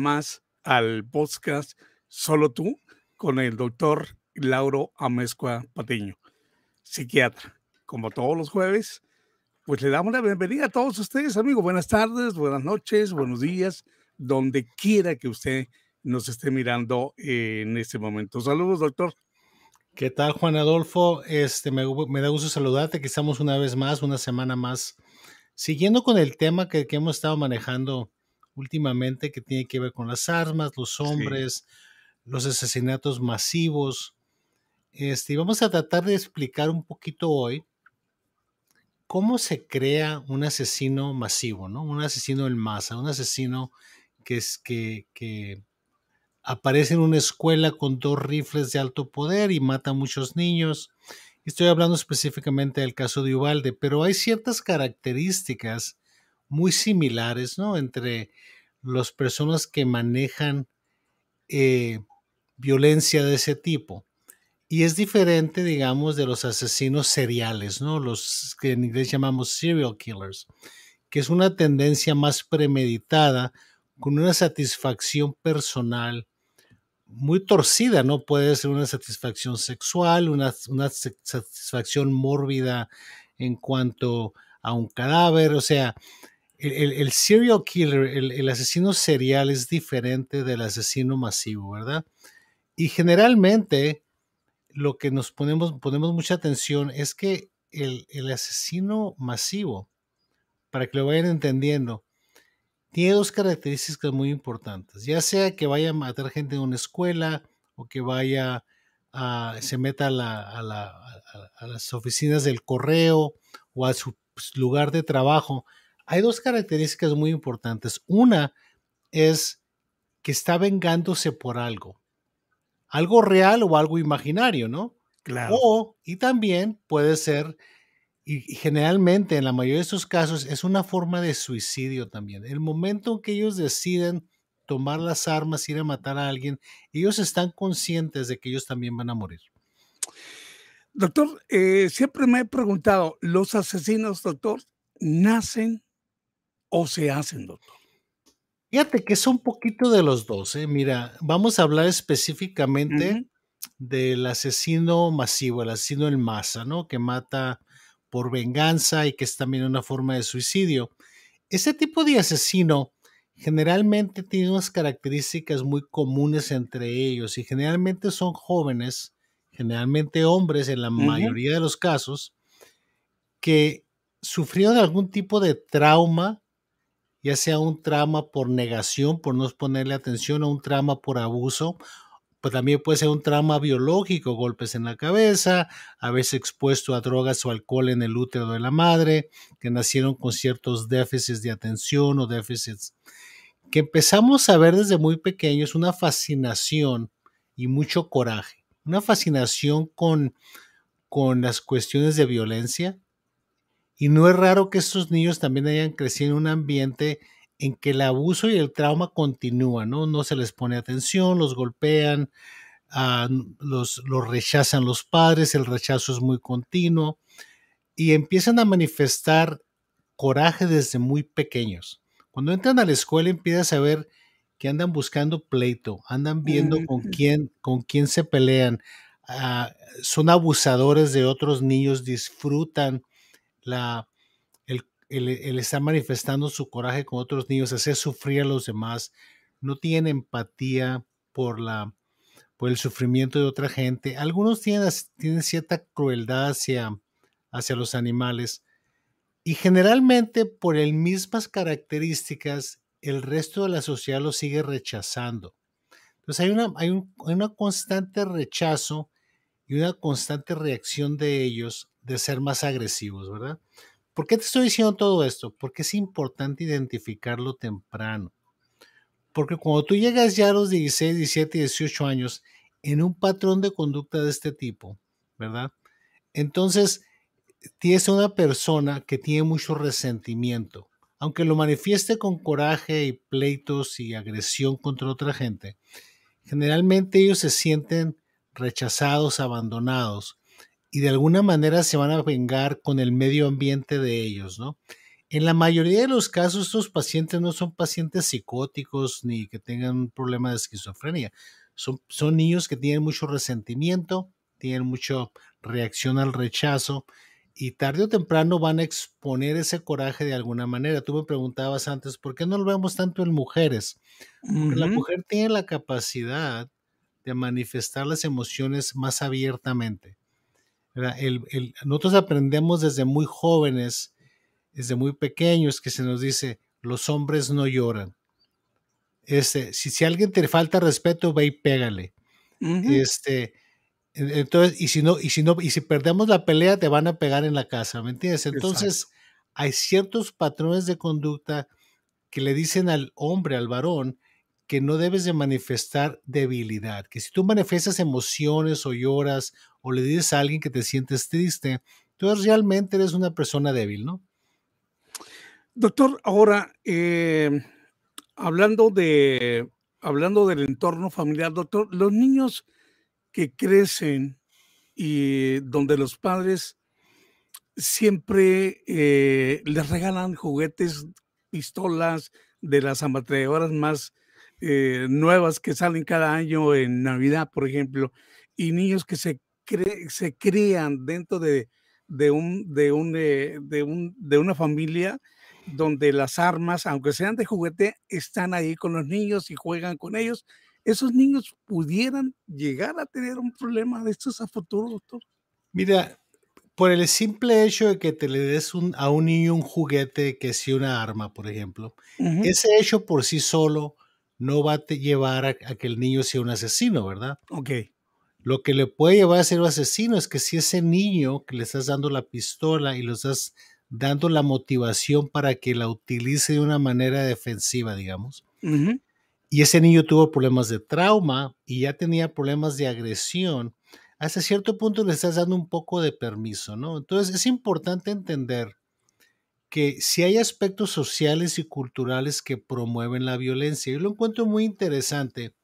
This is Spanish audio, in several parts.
más al podcast Solo tú con el doctor Lauro Amezcua Patiño, psiquiatra. Como todos los jueves, pues le damos la bienvenida a todos ustedes, amigos. Buenas tardes, buenas noches, buenos días, donde quiera que usted nos esté mirando en este momento. Saludos, doctor. ¿Qué tal, Juan Adolfo? Este, me, da gusto saludarte, que estamos una vez más, una semana más, siguiendo con el tema que, que hemos estado manejando últimamente que tiene que ver con las armas, los hombres, los asesinatos masivos. Este, y vamos a tratar de explicar un poquito hoy cómo se crea un asesino masivo, ¿no? Un asesino en masa, un asesino que, es, que, que aparece en una escuela con dos rifles de alto poder y mata a muchos niños. Estoy hablando específicamente del caso de Ubalde, pero hay ciertas características muy similares, ¿no? Entre las personas que manejan eh, violencia de ese tipo. Y es diferente, digamos, de los asesinos seriales, ¿no? Los que en inglés llamamos serial killers, que es una tendencia más premeditada, con una satisfacción personal muy torcida, ¿no? Puede ser una satisfacción sexual, una, una satisfacción mórbida en cuanto a un cadáver, o sea, el, serial killer, el, asesino serial es diferente del asesino masivo, ¿verdad? Y generalmente lo que nos ponemos, ponemos mucha atención es que el, asesino masivo, para que lo vayan entendiendo, tiene dos características muy importantes. Ya sea que vaya a matar gente en una escuela o que vaya a, se meta a, a las oficinas del correo o a su lugar de trabajo, hay dos características muy importantes. Una es que está vengándose por algo, algo real o algo imaginario, ¿no? Claro. O, y también puede ser, y, generalmente en la mayoría de estos casos, es una forma de suicidio también. El momento en que ellos deciden tomar las armas, ir a matar a alguien, ellos están conscientes de que ellos también van a morir. Doctor, eh, siempre me he preguntado, ¿los asesinos, doctor, nacen o se hacen, doctor? Fíjate que es un poquito de los dos. ¿eh? Mira, vamos a hablar específicamente del asesino masivo, el asesino en masa, ¿no? Que mata por venganza y que es también una forma de suicidio. Ese tipo de asesino generalmente tiene unas características muy comunes entre ellos y generalmente son jóvenes, generalmente hombres en la mayoría de los casos, que sufrieron algún tipo de trauma ya sea un trauma por negación, por no ponerle atención, o un trauma por abuso, pues también puede ser un trauma biológico, golpes en la cabeza, a veces expuesto a drogas o alcohol en el útero de la madre, que nacieron con ciertos déficits de atención o déficits que empezamos a ver desde muy pequeños una fascinación y mucho coraje, una fascinación con, con las cuestiones de violencia, y no es raro que estos niños también hayan crecido en un ambiente en que el abuso y el trauma continúan, ¿no? No se les pone atención, los golpean, ah, los, los rechazan los padres, el rechazo es muy continuo y empiezan a manifestar coraje desde muy pequeños. Cuando entran a la escuela empiezas a ver que andan buscando pleito, andan viendo con quién, con quién se pelean, ah, son abusadores de otros niños, disfrutan la, el, estar manifestando su coraje con otros niños, hacer sufrir a los demás, no tiene empatía por, la, por el sufrimiento de otra gente. Algunos tienen, tienen cierta crueldad hacia, hacia los animales y generalmente por el mismas características el resto de la sociedad los sigue rechazando. Entonces hay una, un, hay una constante rechazo y una constante reacción de ellos de ser más agresivos, ¿verdad? ¿Por qué te estoy diciendo todo esto? Porque es importante identificarlo temprano. Porque cuando tú llegas ya a los 16, 17, 18 años en un patrón de conducta de este tipo, ¿verdad? Entonces, tienes una persona que tiene mucho resentimiento. Aunque lo manifieste con coraje y pleitos y agresión contra otra gente, generalmente ellos se sienten rechazados, abandonados y de alguna manera se van a vengar con el medio ambiente de ellos, ¿no? En la mayoría de los casos, estos pacientes no son pacientes psicóticos ni que tengan un problema de esquizofrenia. Son, son niños que tienen mucho resentimiento, tienen mucha reacción al rechazo y tarde o temprano van a exponer ese coraje de alguna manera. Tú me preguntabas antes, ¿por qué no lo vemos tanto en mujeres? Porque la mujer tiene la capacidad de manifestar las emociones más abiertamente. Nosotros aprendemos desde muy jóvenes, desde muy pequeños, que se nos dice, los hombres no lloran. Este, si, si alguien te falta respeto, ve y pégale. Este, entonces, y si no, y si no, y si perdemos la pelea, te van a pegar en la casa, ¿me entiendes? Entonces, hay ciertos patrones de conducta que le dicen al hombre, al varón, que no debes de manifestar debilidad, que si tú manifiestas emociones o lloras o le dices a alguien que te sientes triste, tú realmente eres una persona débil, ¿no? Doctor, ahora, eh, hablando, de, hablando del entorno familiar, doctor, los niños que crecen y donde los padres siempre eh, les regalan juguetes, pistolas de las ametralladoras más eh, nuevas que salen cada año en Navidad, por ejemplo, y niños que se, se crían dentro de, de, un, de, un, eh, de, un, de una familia donde las armas, aunque sean de juguete, están ahí con los niños y juegan con ellos. ¿Esos niños pudieran llegar a tener un problema de estos a futuro, doctor? Mira, por el simple hecho de que te le des a un niño un juguete que sea una arma, por ejemplo, ese hecho por sí solo no va a llevar a, que el niño sea un asesino, ¿verdad? Ok. Lo que le puede llevar a ser un asesino es que si ese niño que le estás dando la pistola y lo estás dando la motivación para que la utilice de una manera defensiva, digamos, y ese niño tuvo problemas de trauma y ya tenía problemas de agresión, hasta cierto punto le estás dando un poco de permiso, ¿no? Entonces es importante entender que si hay aspectos sociales y culturales que promueven la violencia, yo lo encuentro muy interesante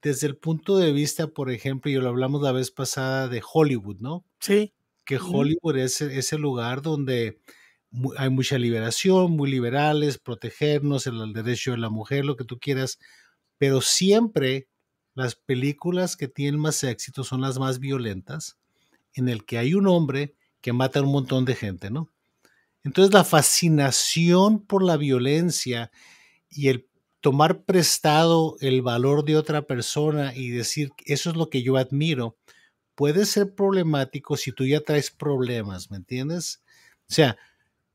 desde el punto de vista, por ejemplo, y lo hablamos la vez pasada de Hollywood, ¿no? Sí. Que Hollywood es ese lugar donde hay mucha liberación, muy liberales, protegernos, el, derecho de la mujer, lo que tú quieras, pero siempre las películas que tienen más éxito son las más violentas, en el que hay un hombre que mata a un montón de gente, ¿no? Entonces la fascinación por la violencia y el tomar prestado el valor de otra persona y decir, eso es lo que yo admiro, puede ser problemático si tú ya traes problemas, ¿me entiendes? O sea,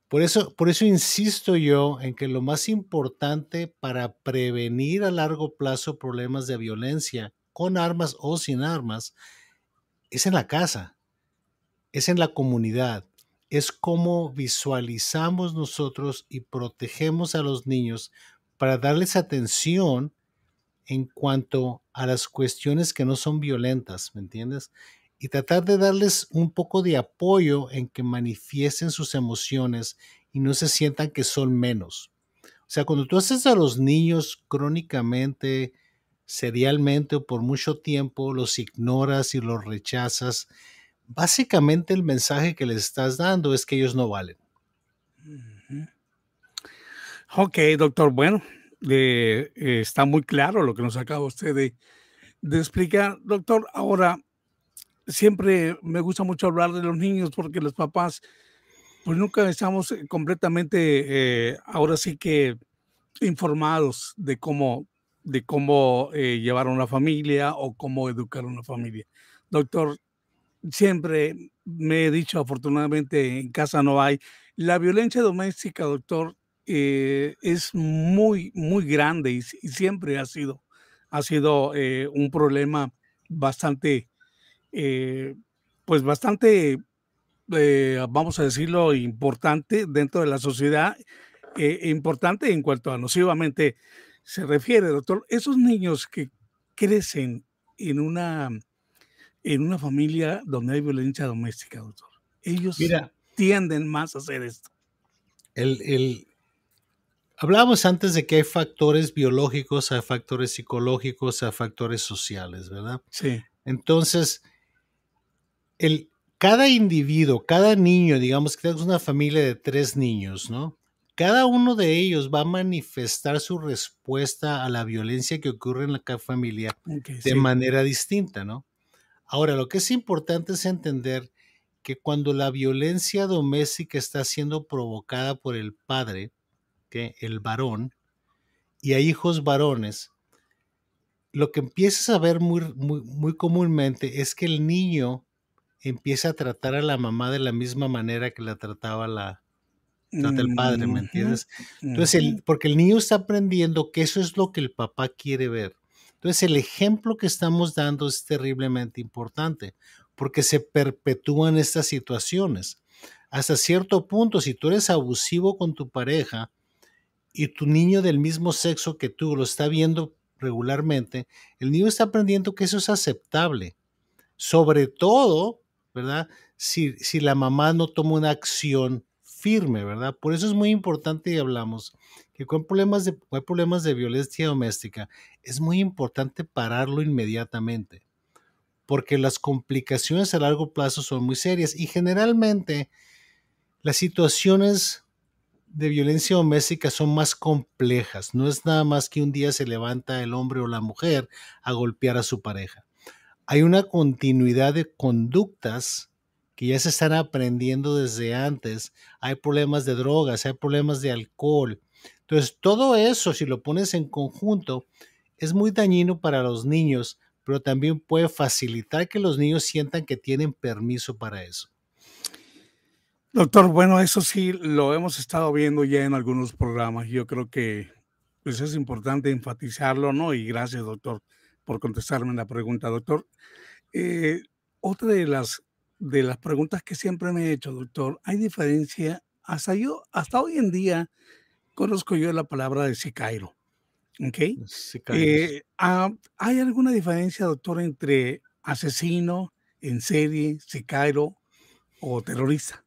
por eso, por eso insisto yo en que lo más importante para prevenir a largo plazo problemas de violencia, con armas o sin armas, es en la casa, es en la comunidad, es cómo visualizamos nosotros y protegemos a los niños para darles atención en cuanto a las cuestiones que no son violentas, ¿me entiendes? y tratar de darles un poco de apoyo en que manifiesten sus emociones y no se sientan que son menos. O sea, cuando tú haces a los niños crónicamente, serialmente o por mucho tiempo, los ignoras y los rechazas, básicamente el mensaje que les estás dando es que ellos no valen. Ok, doctor. Bueno, eh, está muy claro lo que nos acaba usted de, explicar. Doctor, ahora, siempre me gusta mucho hablar de los niños porque los papás, pues nunca estamos eh, completamente, eh, ahora sí que informados de cómo, de cómo eh, llevar a una familia o cómo educar a una familia. Doctor, siempre me he dicho, afortunadamente en casa no hay. La violencia doméstica, doctor, es muy, muy grande y, siempre ha sido, ha sido un problema bastante eh, pues bastante, eh, vamos a decirlo, importante dentro de la sociedad, eh, importante en cuanto a nocivamente se refiere, doctor. Esos niños que crecen en una, en una familia donde hay violencia doméstica, doctor, ellos tienden más a hacer esto. El, el, hablábamos antes de que hay factores biológicos, hay factores psicológicos, hay factores sociales, ¿verdad? Sí. Entonces, el, cada individuo, cada niño, digamos que tenemos una familia de tres niños, ¿no? Cada uno de ellos va a manifestar su respuesta a la violencia que ocurre en la familia de manera distinta, ¿no? Ahora, lo que es importante es entender que cuando la violencia doméstica está siendo provocada por el padre, que el varón, y hay hijos varones, lo que empiezas a ver muy, muy, muy comúnmente es que el niño empieza a tratar a la mamá de la misma manera que la trataba la, trata el padre, ¿me entiendes? Entonces, el, porque el niño está aprendiendo que eso es lo que el papá quiere ver. Entonces, el ejemplo que estamos dando es terriblemente importante, porque se perpetúan estas situaciones. Hasta cierto punto, si tú eres abusivo con tu pareja y tu niño del mismo sexo que tú lo está viendo regularmente, el niño está aprendiendo que eso es aceptable. Sobre todo ¿verdad? Si, si la mamá no toma una acción firme, ¿verdad? Por eso es muy importante y hablamos que con problemas de, hay problemas de violencia doméstica, es muy importante pararlo inmediatamente, porque las complicaciones a largo plazo son muy serias y generalmente las situaciones de violencia doméstica son más complejas. No es nada más que un día se levanta el hombre o la mujer a golpear a su pareja hay una continuidad de conductas que ya se están aprendiendo desde antes. Hay problemas de drogas, hay problemas de alcohol. Entonces, todo eso, si lo pones en conjunto, es muy dañino para los niños, pero también puede facilitar que los niños sientan que tienen permiso para eso. Doctor, bueno, eso sí lo hemos estado viendo ya en algunos programas. Yo creo que pues, es importante enfatizarlo, ¿no? Y gracias, doctor, por contestarme la pregunta, doctor. Eh, otra de las, de las preguntas que siempre me he hecho, doctor, ¿hay diferencia? Hasta yo, hasta hoy en día, conozco yo la palabra de sicairo. ¿Ok? Eh, ah, ¿Hay alguna diferencia, doctor, entre asesino en serie, sicairo o terrorista?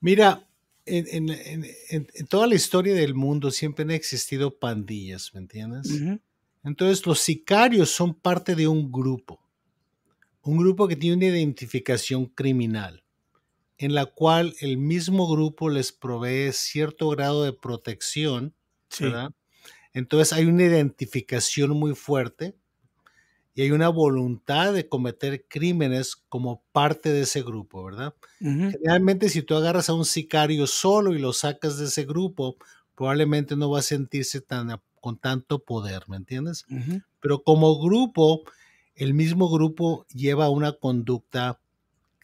Mira, en, toda la historia del mundo siempre han existido pandillas, ¿me entiendes? Entonces los sicarios son parte de un grupo, un grupo que tiene una identificación criminal, en la cual el mismo grupo les provee cierto grado de protección, ¿verdad? Entonces hay una identificación muy fuerte y hay una voluntad de cometer crímenes como parte de ese grupo, ¿verdad? Generalmente si tú agarras a un sicario solo y lo sacas de ese grupo, probablemente no va a sentirse tan con tanto poder, ¿me entiendes? Pero como grupo, el mismo grupo lleva una conducta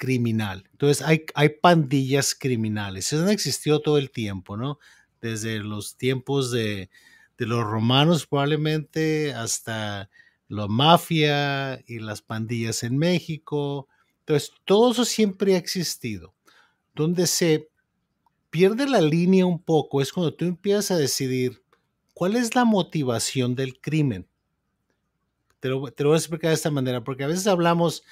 criminal. Entonces hay, hay pandillas criminales. Eso han existido todo el tiempo, ¿no? Desde los tiempos de, de los romanos probablemente hasta la mafia y las pandillas en México. Entonces, todo eso siempre ha existido. Donde se pierde la línea un poco es cuando tú empiezas a decidir ¿Cuál es la motivación del crimen? Te lo, voy a explicar de esta manera, porque a veces hablamos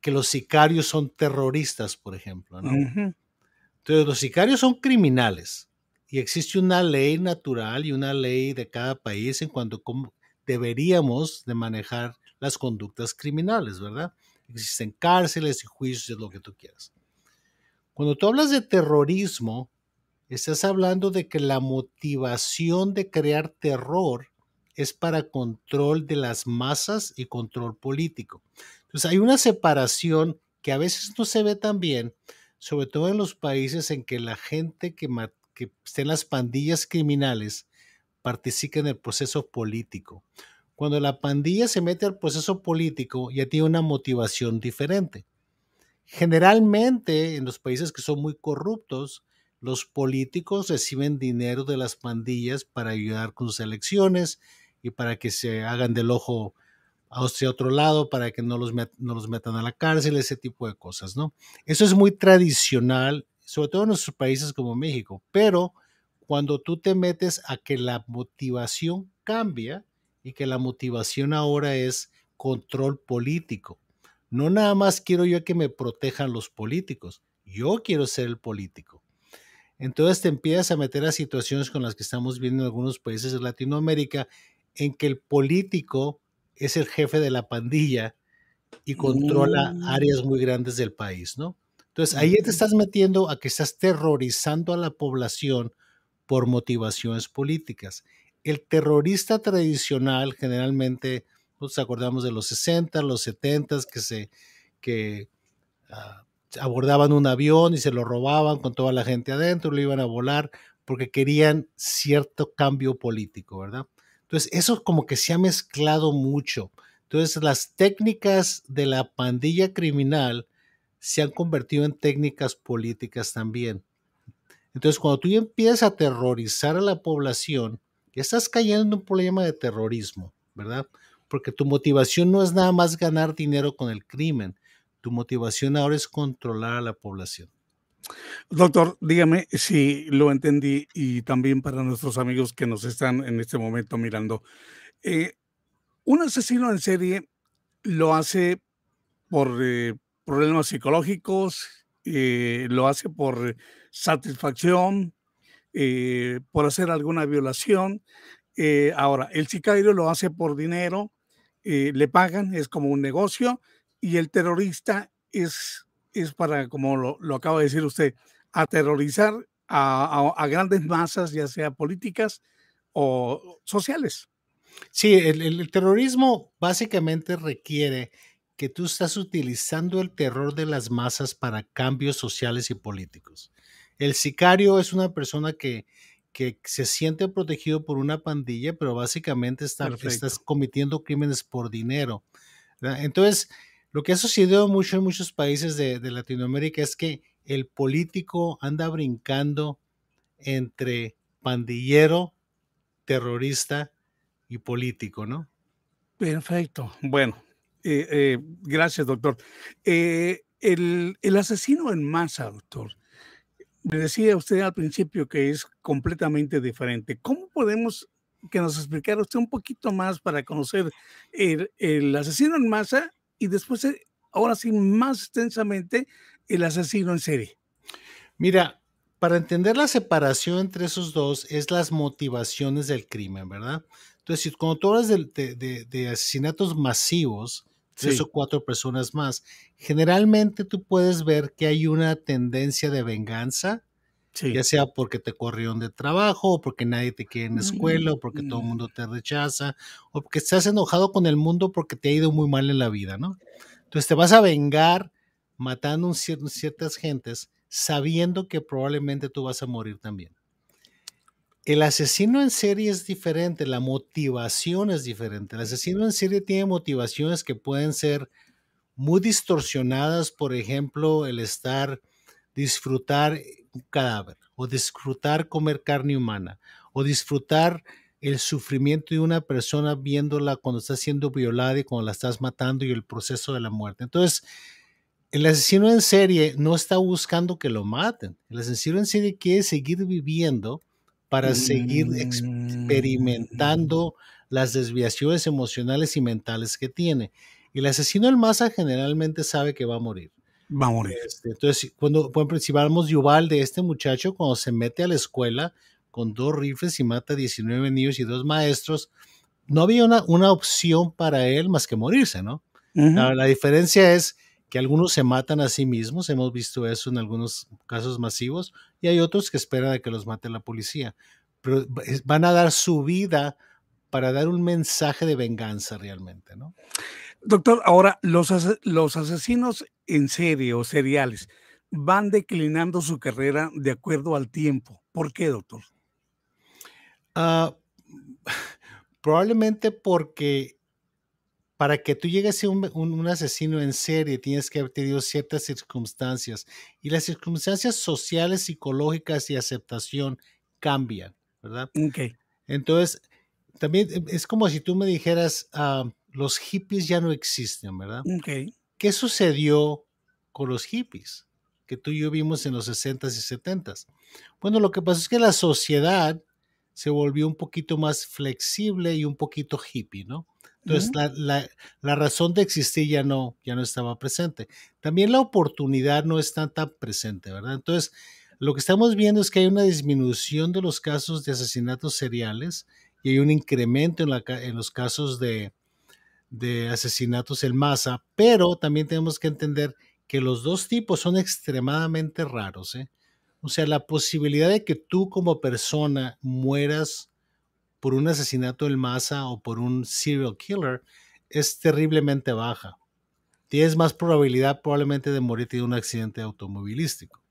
que los sicarios son terroristas, por ejemplo. Entonces, los sicarios son criminales y existe una ley natural y una ley de cada país en cuanto a cómo deberíamos de manejar las conductas criminales, ¿verdad? Existen cárceles y juicios, lo que tú quieras. Cuando tú hablas de terrorismo, Estás hablando de que la motivación de crear terror es para control de las masas y control político. Entonces hay una separación que a veces no se ve tan bien, sobre todo en los países en que la gente que, que está en las pandillas criminales participa en el proceso político. Cuando la pandilla se mete al proceso político ya tiene una motivación diferente. Generalmente en los países que son muy corruptos, los políticos reciben dinero de las pandillas para ayudar con sus elecciones y para que se hagan del ojo hacia otro lado, para que no los, no los metan a la cárcel, ese tipo de cosas, ¿no? Eso es muy tradicional, sobre todo en nuestros países como México, pero cuando tú te metes a que la motivación cambia y que la motivación ahora es control político. No nada más quiero yo que me protejan los políticos, yo quiero ser el político. Entonces te empiezas a meter a situaciones con las que estamos viendo en algunos países de Latinoamérica, en que el político es el jefe de la pandilla y controla Mm. áreas muy grandes del país, ¿no? Entonces, ahí te estás metiendo a que estás terrorizando a la población por motivaciones políticas. El terrorista tradicional, generalmente, nos acordamos de los 60, los 70, que se que ah, abordaban un avión y se lo robaban con toda la gente adentro, lo iban a volar porque querían cierto cambio político, ¿verdad? Entonces, eso como que se ha mezclado mucho. Entonces, las técnicas de la pandilla criminal se han convertido en técnicas políticas también. Entonces, cuando tú empiezas a aterrorizar a la población, estás cayendo en un problema de terrorismo, ¿verdad? Porque tu motivación no es nada más ganar dinero con el crimen, tu motivación ahora es controlar a la población. Doctor, dígame si lo entendí y también para nuestros amigos que nos están en este momento mirando. Eh, un asesino en serie lo hace por eh, problemas psicológicos, eh, lo hace por satisfacción, por hacer alguna violación. Ahora, el sicario lo hace por dinero, le pagan, es como un negocio, y el terrorista es, es para, como lo, lo acaba de decir usted, aterrorizar a, a, a grandes masas, ya sea políticas o sociales. Sí, el, terrorismo básicamente requiere que tú estás utilizando el terror de las masas para cambios sociales y políticos. El sicario es una persona que, que se siente protegido por una pandilla, pero básicamente está, estás cometiendo crímenes por dinero. ¿verdad? Entonces, lo que ha sucedido mucho en muchos países de, Latinoamérica es que el político anda brincando entre pandillero, terrorista y político, ¿no? Perfecto. Bueno, eh, eh, gracias, doctor. Eh, el, asesino en masa, doctor, me decía usted al principio que es completamente diferente. ¿Cómo podemos que nos explicara usted un poquito más para conocer el asesino en masa y después, eh, ahora sí, más extensamente, el asesino en serie? Mira, para entender la separación entre esos dos es las motivaciones del crimen, ¿verdad? Entonces, cuando tú hablas de, de, de asesinatos masivos, tres sí. o cuatro personas más, generalmente tú puedes ver que hay una tendencia de venganza, sí. ya sea porque te corrieron de trabajo, o porque nadie te quiere en la escuela, o porque todo el mundo te rechaza, o porque estás enojado con el mundo porque te ha ido muy mal en la vida, ¿no? Entonces te vas a vengar matando ciertas gentes sabiendo que probablemente tú vas a morir también. El asesino en serie es diferente, la motivación es diferente. El asesino en serie tiene motivaciones que pueden ser muy distorsionadas, por ejemplo, el estar, disfrutar un cadáver, o disfrutar comer carne humana, o disfrutar el sufrimiento de una persona viéndola cuando está siendo violada y cuando la estás matando y el proceso de la muerte. Entonces, el asesino en serie no está buscando que lo maten. El asesino en serie quiere seguir viviendo para seguir experimentando las desviaciones emocionales y mentales que tiene. El asesino en masa generalmente sabe que va a morir. Va a morir. Este, entonces, cuando, por ejemplo, si hablamos de Uval, de este muchacho, cuando se mete a la escuela con dos rifles y mata a 19 niños y dos maestros, no había una, una opción para él más que morirse, ¿no? Uh -huh. la, la diferencia es que algunos se matan a sí mismos, hemos visto eso en algunos casos masivos, y hay otros que esperan a que los mate la policía, pero van a dar su vida para dar un mensaje de venganza realmente, ¿no? Doctor, ahora, los, as los asesinos en serie o seriales van declinando su carrera de acuerdo al tiempo. ¿Por qué, doctor? Uh, probablemente porque para que tú llegues a ser un, un, un, asesino en serie tienes que haber tenido ciertas circunstancias y las circunstancias sociales, psicológicas y aceptación cambian, ¿verdad? Okay. Entonces, también es como si tú me dijeras, uh, los hippies ya no existen, ¿verdad? Okay. ¿Qué sucedió con los hippies que tú y yo vimos en los 60s y 70s? Bueno, lo que pasó es que la sociedad se volvió un poquito más flexible y un poquito hippie, ¿no? Entonces, uh -huh. la, la, la, razón de existir ya no, ya no estaba presente. También la oportunidad no está tan presente, ¿verdad? Entonces, lo que estamos viendo es que hay una disminución de los casos de asesinatos seriales y hay un incremento en, la, en los casos de, de asesinatos en masa, pero también tenemos que entender que los dos tipos son extremadamente raros. ¿eh? O sea, la posibilidad de que tú como persona mueras por un asesinato en masa o por un serial killer es terriblemente baja. Tienes más probabilidad probablemente de morir de un accidente automovilístico.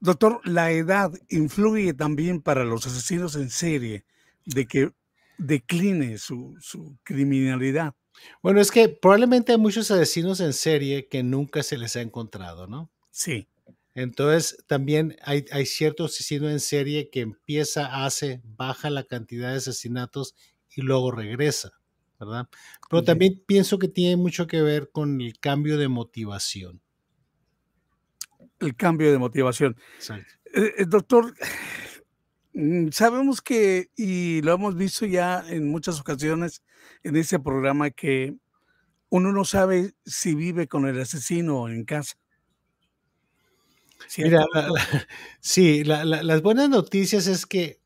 Doctor, ¿la edad influye también para los asesinos en serie de que decline su, criminalidad? Bueno, es que probablemente hay muchos asesinos en serie que nunca se les ha encontrado, ¿no? Sí. Entonces, también hay, hay cierto asesino en serie que empieza, hace, baja la cantidad de asesinatos y luego regresa, ¿verdad? Pero también pienso que tiene mucho que ver con el cambio de motivación el cambio de motivación. Eh, eh, doctor, sabemos que, y lo hemos visto ya en muchas ocasiones en este programa, que uno no sabe si vive con el asesino en casa. Mira, sí, las buenas noticias es que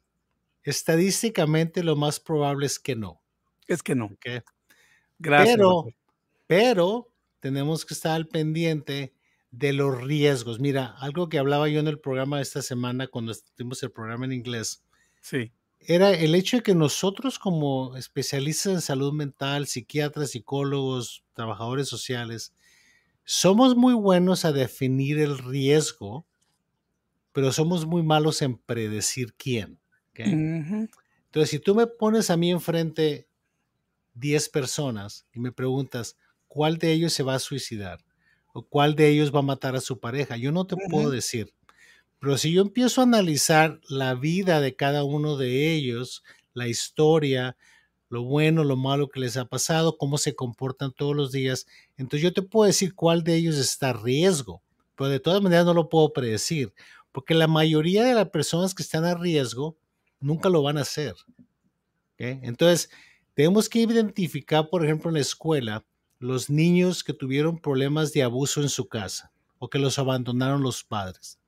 estadísticamente lo más probable es que no. Es que no. Gracias. Pero, pero tenemos que estar al pendiente de los riesgos. Mira, algo que hablaba yo en el programa esta semana cuando tuvimos el programa en inglés. Sí. Era el hecho de que nosotros como especialistas en salud mental, psiquiatras, psicólogos, trabajadores sociales, somos muy buenos a definir el riesgo, pero somos muy malos en predecir quién. Entonces, si tú me pones a mí enfrente 10 personas y me preguntas, ¿cuál de ellos se va a suicidar? O cuál de ellos va a matar a su pareja. Yo no te puedo decir. Pero si yo empiezo a analizar la vida de cada uno de ellos, la historia, lo bueno, lo malo que les ha pasado, cómo se comportan todos los días, entonces yo te puedo decir cuál de ellos está a riesgo. Pero de todas maneras no lo puedo predecir, porque la mayoría de las personas que están a riesgo nunca lo van a hacer. Entonces, tenemos que identificar, por ejemplo, en la escuela, los niños que tuvieron problemas de abuso en su casa o que los abandonaron los padres,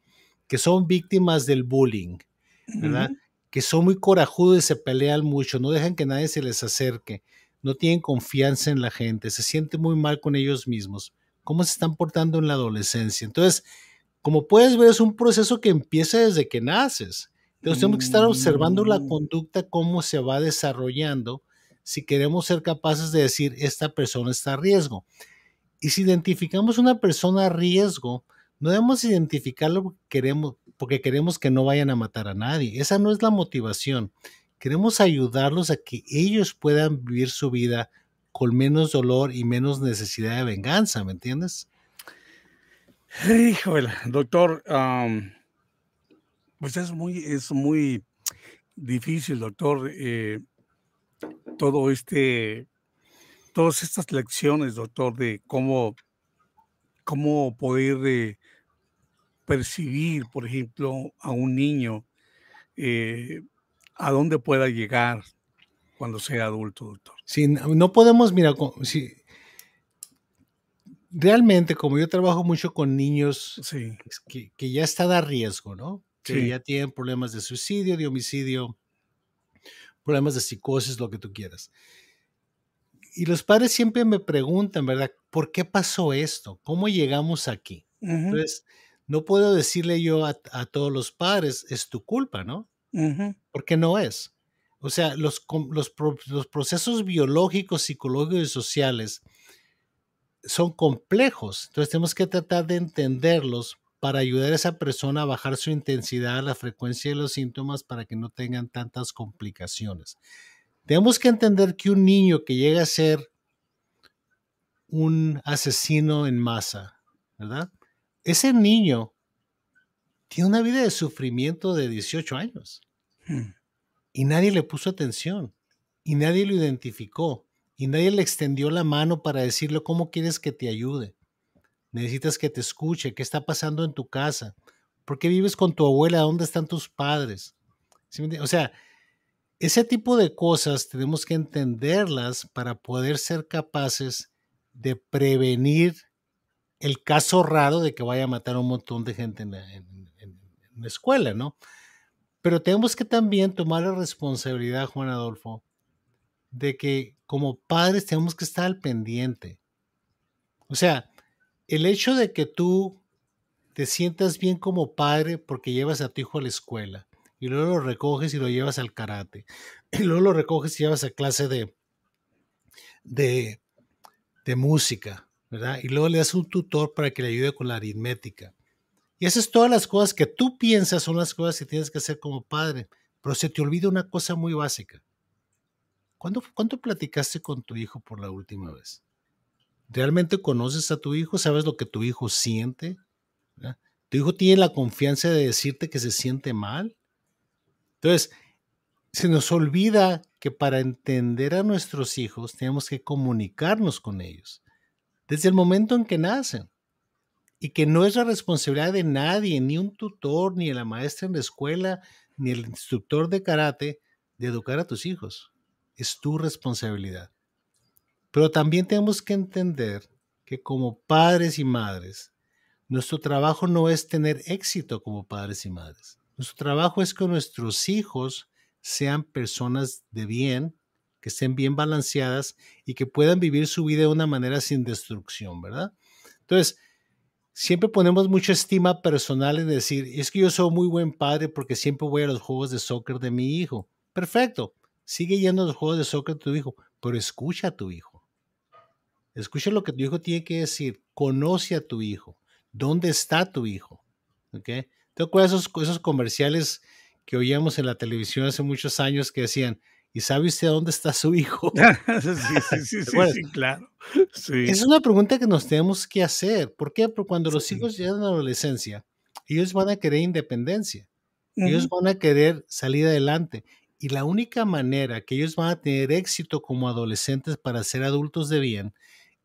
que son víctimas del bullying, ¿verdad? Que son muy corajudos y se pelean mucho, no dejan que nadie se les acerque, no tienen confianza en la gente, se sienten muy mal con ellos mismos. ¿Cómo se están portando en la adolescencia? Entonces, como puedes ver, es un proceso que empieza desde que naces. Entonces, tenemos que estar observando la mm. conducta, cómo se va desarrollando si queremos ser capaces de decir esta persona está a riesgo. Y si identificamos una persona a riesgo, no debemos identificarlo porque queremos, porque queremos que no vayan a matar a nadie. Esa no es la motivación. Queremos ayudarlos a que ellos puedan vivir su vida con menos dolor y menos necesidad de venganza, ¿me entiendes? Híjole, doctor, pues es muy, es muy difícil, doctor. Eh, todo este, todas estas lecciones, doctor, de cómo, cómo poder eh, percibir, por ejemplo, a un niño, eh, a dónde pueda llegar cuando sea adulto, doctor. Sí, no podemos, mira, si, realmente como yo trabajo mucho con niños que, que, ya están a riesgo, ¿no? Que ya tienen problemas de suicidio, de homicidio, problemas de psicosis, lo que tú quieras. Y los padres siempre me preguntan, ¿verdad? ¿Por qué pasó esto? ¿Cómo llegamos aquí? Entonces, no puedo decirle yo a, todos los padres, es tu culpa, ¿no? Porque no es. O sea, los, los, los procesos biológicos, psicológicos y sociales son complejos. Entonces, tenemos que tratar de entenderlos para ayudar a esa persona a bajar su intensidad, la frecuencia de los síntomas para que no tengan tantas complicaciones. Tenemos que entender que un niño que llega a ser un asesino en masa, ¿verdad? Ese niño tiene una vida de sufrimiento de 18 años hmm. y nadie le puso atención y nadie lo identificó y nadie le extendió la mano para decirle cómo quieres que te ayude necesitas que te escuche, qué está pasando en tu casa, por qué vives con tu abuela, dónde están tus padres. o sea, ese tipo de cosas tenemos que entenderlas para poder ser capaces de prevenir el caso raro de que vaya a matar a un montón de gente en la, escuela, ¿no? Pero tenemos que también tomar la responsabilidad, Juan Adolfo, de que como padres tenemos que estar al pendiente. O sea, el hecho de que tú te sientas bien como padre porque llevas a tu hijo a la escuela y luego lo recoges y lo llevas al karate y luego lo recoges y llevas a clase de, de, de música, ¿verdad? Y luego le das un tutor para que le ayude con la aritmética. Y esas todas las cosas que tú piensas son las cosas que tienes que hacer como padre, pero se te olvida una cosa muy básica. ¿Cuándo, ¿Cuándo platicaste con tu hijo por la última vez? ¿Realmente conoces a tu hijo? ¿Sabes lo que tu hijo siente? ¿Tu hijo tiene la confianza de decirte que se siente mal? Entonces, se nos olvida que para entender a nuestros hijos tenemos que comunicarnos con ellos desde el momento en que nacen y que no es la responsabilidad de nadie, ni un tutor, ni la maestra en la escuela, ni el instructor de karate, de educar a tus hijos. Es tu responsabilidad. Pero también tenemos que entender que como padres y madres, nuestro trabajo no es tener éxito como padres y madres. Nuestro trabajo es que nuestros hijos sean personas de bien, que estén bien balanceadas y que puedan vivir su vida de una manera sin destrucción, ¿verdad? Entonces, siempre ponemos mucha estima personal en decir, es que yo soy muy buen padre porque siempre voy a los juegos de soccer de mi hijo. Perfecto, sigue yendo a los juegos de soccer de tu hijo, pero escucha a tu hijo. Escucha lo que tu hijo tiene que decir, conoce a tu hijo, dónde está tu hijo. ¿Ok? ¿Te acuerdas esos, esos comerciales que oíamos en la televisión hace muchos años que decían, ¿y sabe usted dónde está su hijo? sí, sí, sí, sí, claro. Es una pregunta que nos tenemos que hacer. ¿Por qué? Porque cuando los hijos llegan a la adolescencia, ellos van a querer independencia. Ellos van a querer salir adelante. Y la única manera que ellos van a tener éxito como adolescentes para ser adultos de bien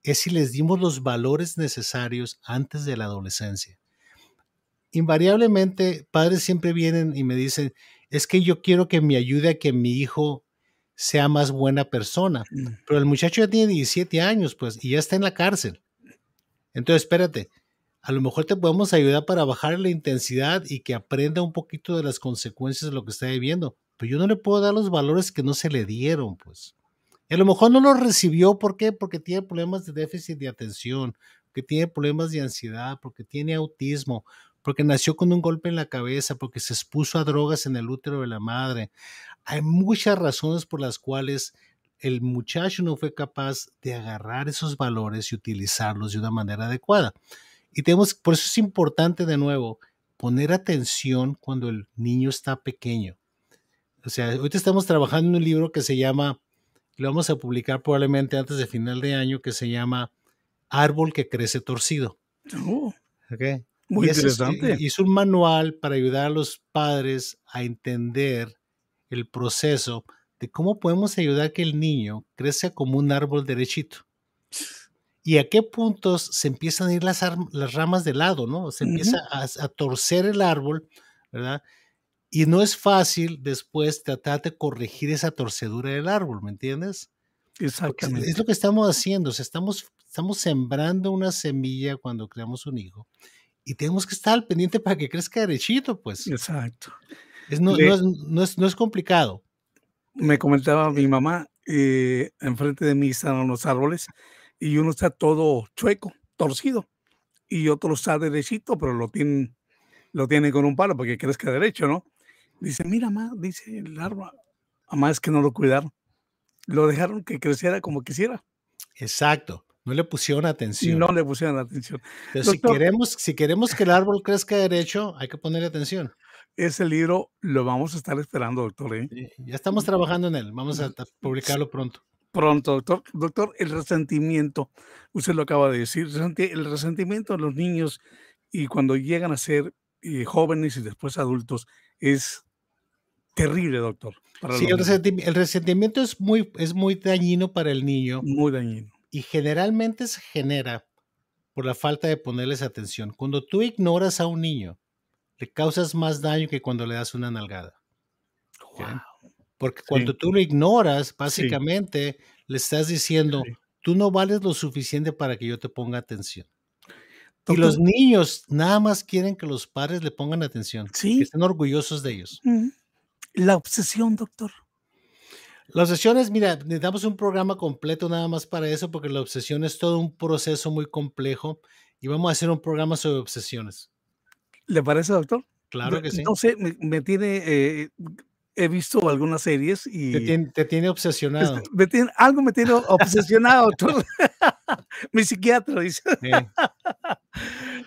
es si les dimos los valores necesarios antes de la adolescencia. Invariablemente, padres siempre vienen y me dicen, es que yo quiero que me ayude a que mi hijo sea más buena persona. Mm. Pero el muchacho ya tiene 17 años, pues, y ya está en la cárcel. Entonces, espérate, a lo mejor te podemos ayudar para bajar la intensidad y que aprenda un poquito de las consecuencias de lo que está viviendo. Pero yo no le puedo dar los valores que no se le dieron, pues. A lo mejor no los recibió, ¿por qué? Porque tiene problemas de déficit de atención, porque tiene problemas de ansiedad, porque tiene autismo, porque nació con un golpe en la cabeza, porque se expuso a drogas en el útero de la madre. Hay muchas razones por las cuales el muchacho no fue capaz de agarrar esos valores y utilizarlos de una manera adecuada. Y tenemos, por eso es importante de nuevo poner atención cuando el niño está pequeño. O sea, ahorita estamos trabajando en un libro que se llama, lo vamos a publicar probablemente antes de final de año, que se llama Árbol que crece torcido. Oh. Okay. Muy interesante. y es un manual para ayudar a los padres a entender el proceso de cómo podemos ayudar a que el niño crezca como un árbol derechito. Y a qué puntos se empiezan a ir las, las ramas de lado, ¿no? Se empieza a, torcer el árbol, ¿verdad? Y no es fácil después tratar de corregir esa torcedura del árbol, ¿me entiendes? Exactamente. es lo que estamos haciendo, estamos, estamos sembrando una semilla cuando creamos un hijo y tenemos que estar al pendiente para que crezca derechito, pues. Exacto. Es, no, no, es, no, es, complicado. Me comentaba mi mamá, eh, enfrente de mí están los árboles y uno está todo chueco, torcido, y otro está derechito, pero lo tienen, lo tiene con un palo porque crezca derecho, ¿no? Dice, mira, mamá, dice el árbol, mamá es que no lo cuidaron, lo dejaron que creciera como quisiera. Exacto. No le pusieron atención. No le pusieron atención. si, queremos, si queremos que el árbol crezca derecho, hay que ponerle atención. Ese libro lo vamos a estar esperando, doctor. ¿eh? Ya estamos trabajando en él. Vamos a publicarlo pronto. Pronto, doctor. Doctor, el resentimiento, usted lo acaba de decir, el resentimiento de los niños y cuando llegan a ser eh, jóvenes y después adultos es terrible, doctor. sí, el resentimiento, el resentimiento, es, muy, es muy dañino para el niño. Muy dañino y generalmente se genera por la falta de ponerles atención. Cuando tú ignoras a un niño, le causas más daño que cuando le das una nalgada. Porque cuando tú lo ignoras, básicamente le estás diciendo, tú no vales lo suficiente para que yo te ponga atención. y los niños nada más quieren que los padres le pongan atención, que estén orgullosos de ellos. La obsesión, doctor. La obsesión es, mira, necesitamos un programa completo nada más para eso, porque la obsesión es todo un proceso muy complejo y vamos a hacer un programa sobre obsesiones. ¿Le parece, doctor? Claro que sí. No sé, me, tiene, eh, he visto algunas series y... Te tiene, obsesionado. Me tiene, algo me tiene obsesionado, doctor. Mi psiquiatra dice.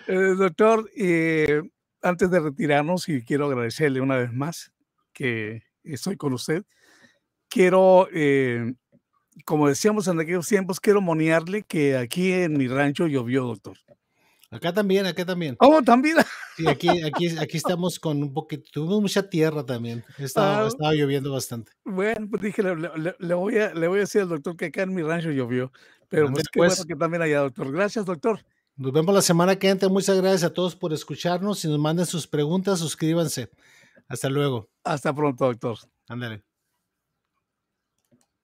Eh, doctor, eh, antes de retirarnos, y quiero agradecerle una vez más que estoy con usted, quiero, eh, como decíamos en aquellos tiempos, quiero monearle que aquí en mi rancho llovió, doctor. Acá también, acá también. Oh, también. Sí, aquí, aquí, aquí estamos con un poquito, tuvimos mucha tierra también. Estaba, ah, estaba lloviendo bastante. Bueno, pues dije, le, voy a, le voy a decir al doctor que acá en mi rancho llovió. Pero pues, qué bueno pues. que también haya, doctor. Gracias, doctor. Nos vemos la semana que entra. Muchas gracias a todos por escucharnos. Si nos manden sus preguntas, suscríbanse. Hasta luego. Hasta pronto, doctor. Ándale.